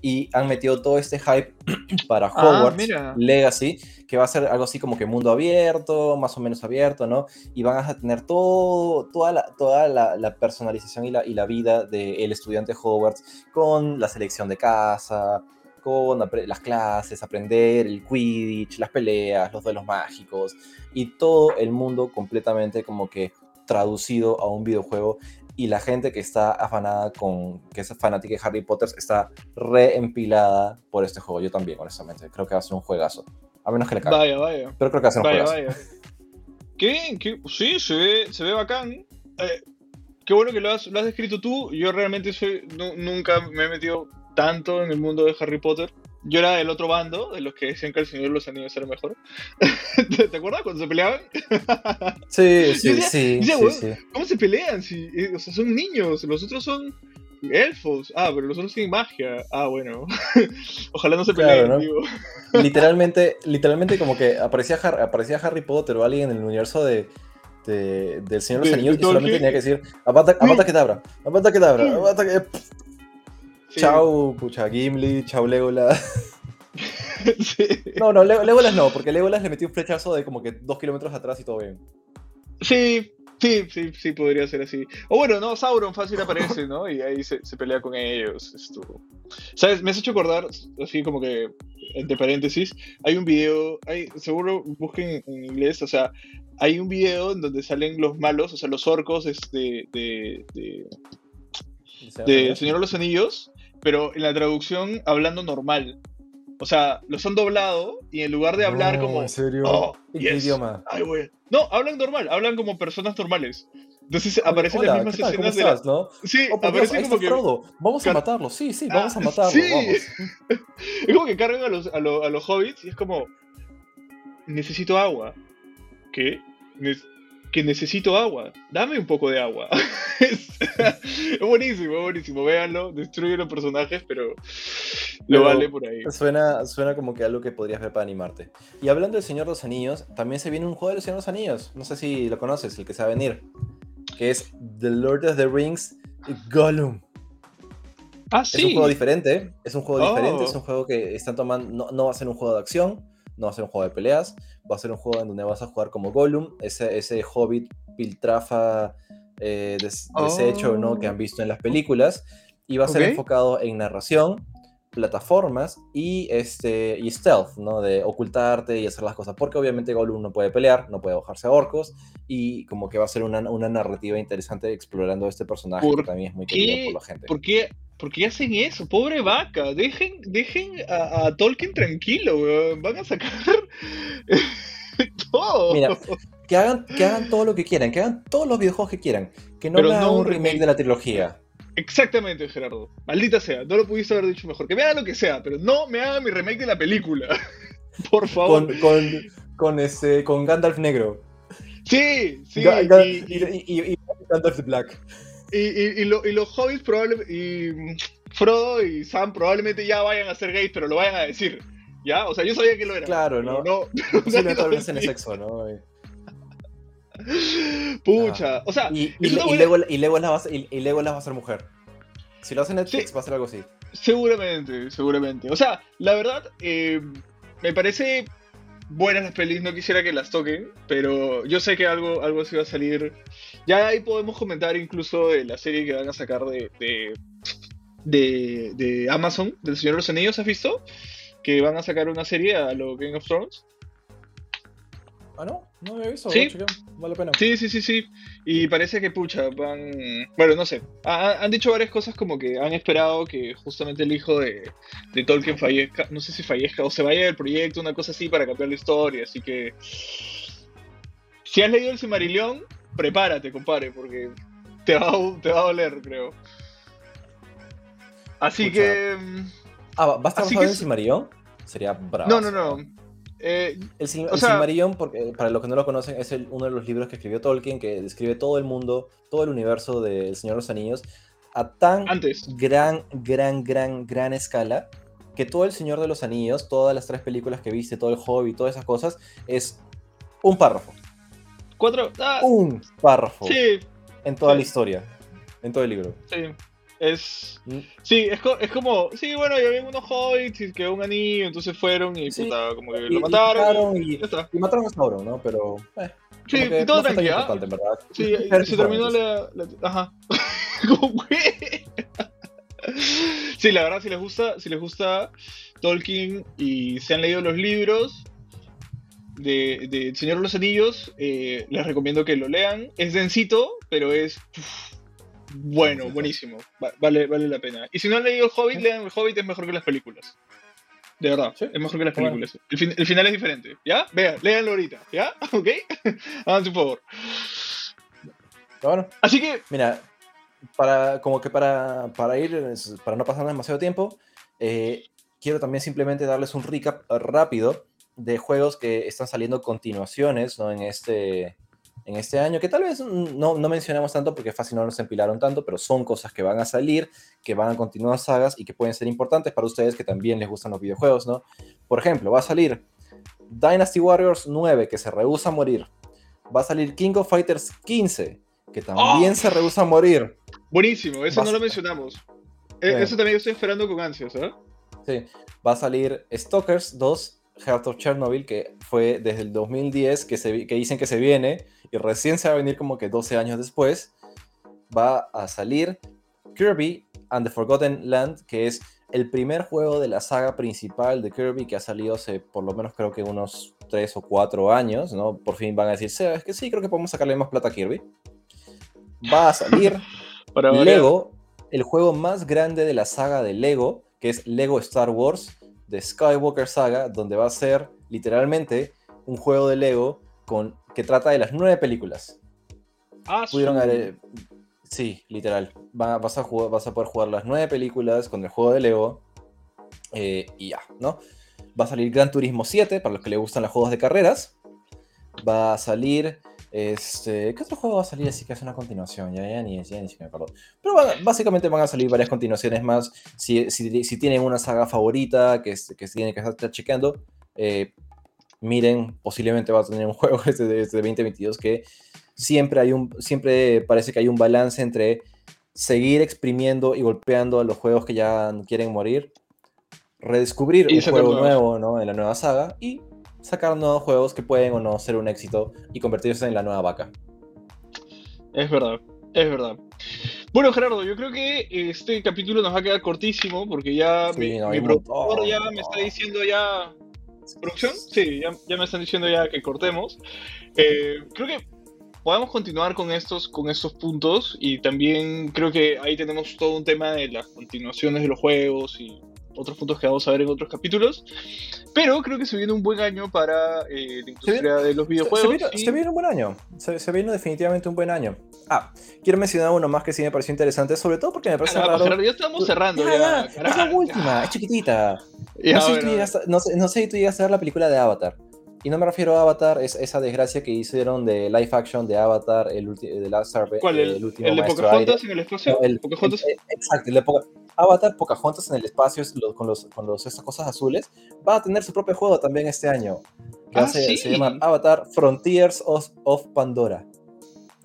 y han metido todo este hype [CLEARS THROAT] para ah, Hogwarts Legacy que va a ser algo así como que mundo abierto, más o menos abierto, ¿no? Y van a tener todo, toda, la, toda la, personalización y la, y la vida del estudiante Hogwarts con la selección de casa, con las clases, aprender el Quidditch, las peleas, los duelos mágicos y todo el mundo completamente como que traducido a un videojuego y la gente que está afanada con, que es fanática de Harry Potter está reempilada por este juego. Yo también, honestamente. Creo que va a ser un juegazo. A menos que le caiga. Vaya, vaya. Pero creo que va a ser un vaya, Vaya. Qué bien, qué... sí, se ve, se ve bacán. Eh, qué bueno que lo has, lo has descrito tú. Yo realmente soy, nunca me he metido tanto en el mundo de Harry Potter yo era del otro bando, de los que decían que el Señor de los Anillos era mejor. [LAUGHS] ¿Te, acuerdas cuando se peleaban? Sí, [LAUGHS] sí, sí, ¿Cómo se pelean? Si, eh, o sea, son niños, los otros son elfos. Ah, pero los otros tienen magia. Ah, bueno. [LAUGHS] Ojalá no se peleen, Literalmente, literalmente como que aparecía, aparecía Harry Potter o alguien en el universo de, del Señor de los Anillos y solamente tenía que decir Avata, Avata Kedavra, Avata Kedavra, Avata Chau, pucha, Gimli, chau Legolas. [LAUGHS] No, no, Legolas no, porque Legolas le metió un flechazo de como que dos kilómetros atrás y todo bien. Sí, sí, sí, sí, podría ser así. O bueno, no, Sauron fácil aparece, ¿no? Y ahí se, pelea con ellos. Esto. ¿Sabes? Me has hecho acordar, así como que, entre paréntesis, hay un video, hay, seguro busquen en inglés, o sea, hay un video en donde salen los malos, o sea, los orcos este, de, de, de, de Señor de los Anillos, pero en la traducción hablando normal. O sea, los han doblado y en lugar de hablar No, como. ¿En serio? "Oh, ¿En qué yes, idioma? ay, güey". No, hablan normal, hablan como personas normales. Entonces aparecen Hola, las mismas ¿qué tal? ¿Cómo escenas de la- no? Sí, Oh, Dios, aparecen como que. Frodo. Vamos a matarlo. Sí, sí, Ah, vamos a matarlo. sí. Vamos. Es como que cargan a los, a, lo- a los hobbits y es como. Necesito agua. ¿Qué? Que necesito agua. Dame un poco de agua. [LAUGHS] es, es buenísimo, es buenísimo. Véanlo, destruyen los personajes, pero lo vale por ahí. Suena, suena como que algo que podrías ver para animarte. Y hablando del Señor de los Anillos, también se viene un juego del Señor de los Anillos. No sé si lo conoces, el que se va a venir. Que es The Lord of the Rings Gollum. Ah, Es un juego diferente. Es un juego Oh. diferente. Es un juego que están tomando. No, no va a ser un juego de acción. No va a ser un juego de peleas. Va a ser un juego en donde vas a jugar como Gollum. Ese, ese hobbit piltrafa eh, des- deshecho ¿no? que han visto en las películas. Y va a ser enfocado en narración, plataformas y, este, y stealth, ¿no? De ocultarte y hacer las cosas. Porque obviamente Gollum no puede pelear, no puede bajarse a orcos. Y como que va a ser una, una narrativa interesante explorando este personaje que ¿Por también es muy querido por la gente. ¿Por qué, por qué hacen eso? Pobre vaca. Dejen, dejen a, a Tolkien tranquilo, weón. Van a sacar [LAUGHS] todo. Mira, que hagan, que hagan todo lo que quieran, que hagan todos los videojuegos que quieran, que no hagan no un remake remake. de la trilogía. Exactamente, Gerardo. Maldita sea. No lo pudiste haber dicho mejor. Que me hagan lo que sea, pero no me hagan mi remake de la película. [LAUGHS] Por favor. Con, con, con, con Gandalf negro. Sí, sí. Ga- Ga- y, y, y- y- y Gandalf Black. Y- y- y lo- y los hobbits probablemente. Y Frodo y Sam probablemente ya vayan a ser gays, pero lo vayan a decir. ¿Ya? O sea, yo sabía que lo era. Claro, ¿no? No, [LAUGHS] no, hablen en sí. sexo, ¿no? Pucha. O sea, y, y, y Legolas- y Legolas va a y- y Legolas va a ser mujer. Si lo hacen Netflix, Sí. va a ser algo así. Seguramente, seguramente. O sea, la verdad, eh, me parece buenas las pelis, no quisiera que las toquen, pero yo sé que algo, algo así va a salir. Ya ahí podemos comentar incluso de la serie que van a sacar de, de, de, de Amazon, del Señor de los Anillos, ¿has visto? Que van a sacar una serie a lo Game of Thrones. Ah, no, no había visto. Sí. Vale la pena. Sí, sí, sí, sí. Y parece que, pucha, van... Bueno, no sé. Ha- han dicho varias cosas como que han esperado que justamente el hijo de, de Tolkien fallezca. No sé si fallezca o se vaya del proyecto, una cosa así, para cambiar la historia. Así que... Si has leído el Cimarillón, prepárate, compadre, porque te va, a- te va a doler, creo. Así Pucha. que... mm, Ah, ¿va va a estar Así basado que en es- Silmarillón? Sería bravo. No, no, no. Eh, El, Sil- el sea- Silmarillion, porque, para los que no lo conocen, es el- uno de los libros que escribió Tolkien, que describe todo el mundo, todo el universo del Señor de los Anillos, a tan antes. gran, gran, gran, gran escala, que todo el Señor de los Anillos, todas las tres películas que viste, todo el Hobbit, todas esas cosas, es un párrafo. Cuatro... ah, Un párrafo sí, en toda sí. la historia, en todo el libro. sí. Es... Mm, Sí, es, co- es como, sí, bueno, ya había unos hobbits y quedó un anillo, entonces fueron y Sí, puta, como que y- lo mataron. y y- ya está. Y mataron a Sauron, ¿no? Pero. eh, Sí, como que y todo no tranquilo. verdad. Sí, [LAUGHS] se terminó la, la- Ajá. [LAUGHS] ¿Cómo fue? Sí, la verdad, si les gusta, si les gusta Tolkien y se han leído los libros de, de Señor de los Anillos, eh, les recomiendo que lo lean. Es densito, pero es uf, bueno, buenísimo. Va- vale, vale la pena. Y si no han leído El Hobbit, lean El Hobbit, es mejor que las películas. De verdad, Sí. es mejor que las Bueno. películas. El, fin- el final es diferente, ¿ya? Vean, léanlo ahorita, ¿ya? [LAUGHS] ¿Ok? Háganse un favor. Bueno, Así que, mira, para, como que para, para ir, para no pasar demasiado tiempo, eh, quiero también simplemente darles un recap rápido de juegos que están saliendo continuaciones ¿no? en, este, en este año, que tal vez no, no mencionamos tanto porque fácil no nos empilaron tanto, pero son cosas que van a salir, que van a continuar sagas y que pueden ser importantes para ustedes que también les gustan los videojuegos, ¿no? Por ejemplo, va a salir Dynasty Warriors 9, que se rehúsa a morir. Va a salir King of Fighters 15, que también ¡Oh! se rehúsa a morir. buenísimo, eso no lo mencionamos. E- Bien. Eso también estoy esperando con ansias, ¿eh? Sí. Va a salir Stalkers 2, Heart of Chernobyl, que fue desde el 2010, que, se, que dicen que se viene, y recién se va a venir como que 12 años después. Va a salir Kirby and the Forgotten Land, que es el primer juego de la saga principal de Kirby que ha salido hace por lo menos creo que unos 3 o 4 años, ¿no? Por fin van a decir, "Sí, es que sí, creo que podemos sacarle más plata a Kirby. Va a salir. [LAUGHS] Lego, el juego más grande de la saga de Lego, que es Lego Star Wars, de Skywalker Saga, donde va a ser literalmente un juego de Lego con, que trata de las nueve películas. Ah, Pudieron haber, Sí, literal. vas, a jugar, vas a poder jugar las nueve películas con el juego de Lego eh, y ya, ¿no? Va a salir Gran Turismo 7 para los que les gustan los juegos de carreras. Va a salir. Este, ¿Qué otro juego va a salir así que es una continuación? Ya, ya, ni, ya, ni me acuerdo. Pero básicamente van a salir varias continuaciones más. Si, si, tienen una saga favorita que, que tienen que estar chequeando, eh, miren, posiblemente va a tener un [LAUGHS] juego este de, este 2022 que siempre, hay un, siempre parece que hay un balance entre seguir exprimiendo y golpeando a los juegos que ya quieren morir, redescubrir un juego nuevo ¿no? en la nueva saga y sacar nuevos juegos que pueden o no ser un éxito y convertirse en la nueva vaca. Es verdad, es verdad. Bueno, Gerardo, yo creo que este capítulo nos va a quedar cortísimo porque ya mi, productor ya me está diciendo ya... ¿Producción? Sí, ya, me están diciendo ya que cortemos. Eh, creo que podemos continuar con estos, con estos puntos y también creo que ahí tenemos todo un tema de las continuaciones de los juegos y otros puntos que vamos a ver en otros capítulos. Pero creo que se viene un buen año para eh, la industria de los videojuegos. Se, viene, un buen año. Se, viene definitivamente un buen año. Ah, quiero mencionar uno más que sí me pareció interesante, sobre todo porque me parece ah, raro. ya estamos cerrando. Ya, es la última, es chiquitita. no, sé si no, sé si tú llegas a ver la película de Avatar. Y no me refiero a Avatar, es esa desgracia que hicieron de live action de Avatar, el de Last ¿Cuál? ¿El, el, último el de Pocahontas en el espacio? el, exacto, el de Avatar, Pocahontas en el espacio con, los, con los, estas cosas azules. Va a tener su propio juego también este año. Que ah, se, se, llama Avatar Frontiers of Pandora.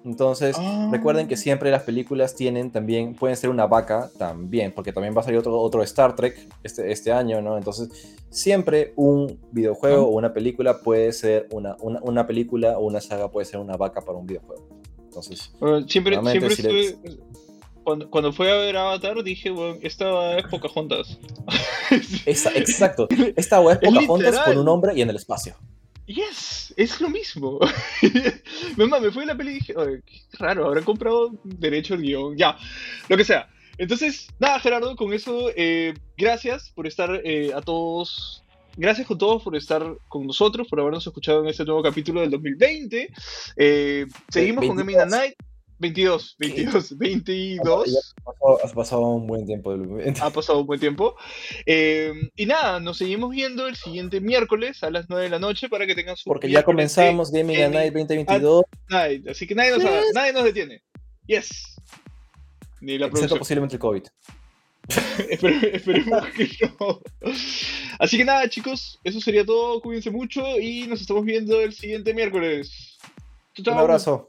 Entonces, recuerden que siempre las películas tienen también, pueden ser una vaca también, porque también va a salir otro, otro Star Trek este, este año, ¿no? Entonces, siempre un videojuego o una película puede ser una, una, película o una saga puede ser una vaca para un videojuego. Entonces, siempre, siempre cuando, cuando fui a ver Avatar dije, bueno, esta es Pocahontas. [LAUGHS] exacto, [LAUGHS] esta es Pocahontas con un hombre y en el espacio. Yes, es lo mismo. [LAUGHS] me fui a la peli y dije, qué raro, habrán comprado derecho al guion. Ya, lo que sea. Entonces, nada, Gerardo, con eso, eh, gracias por estar eh, a todos. Gracias a todos por estar con nosotros, por habernos escuchado en este nuevo capítulo del 2020. Eh, seguimos con Emina Night. 22, 22, 22. Ha pasado, un buen tiempo. Ha pasado un buen tiempo. Eh, y nada, nos seguimos viendo el siguiente miércoles a las 9 de la noche para que tengan su. Porque ya comenzamos Gaming at Night 2022. Night, así que nadie nos, nadie nos detiene. Yes. Ni la Excepto posiblemente el COVID. [LAUGHS] esperemos que no. Así que nada, chicos, eso sería todo. Cuídense mucho y nos estamos viendo el siguiente miércoles. Un abrazo.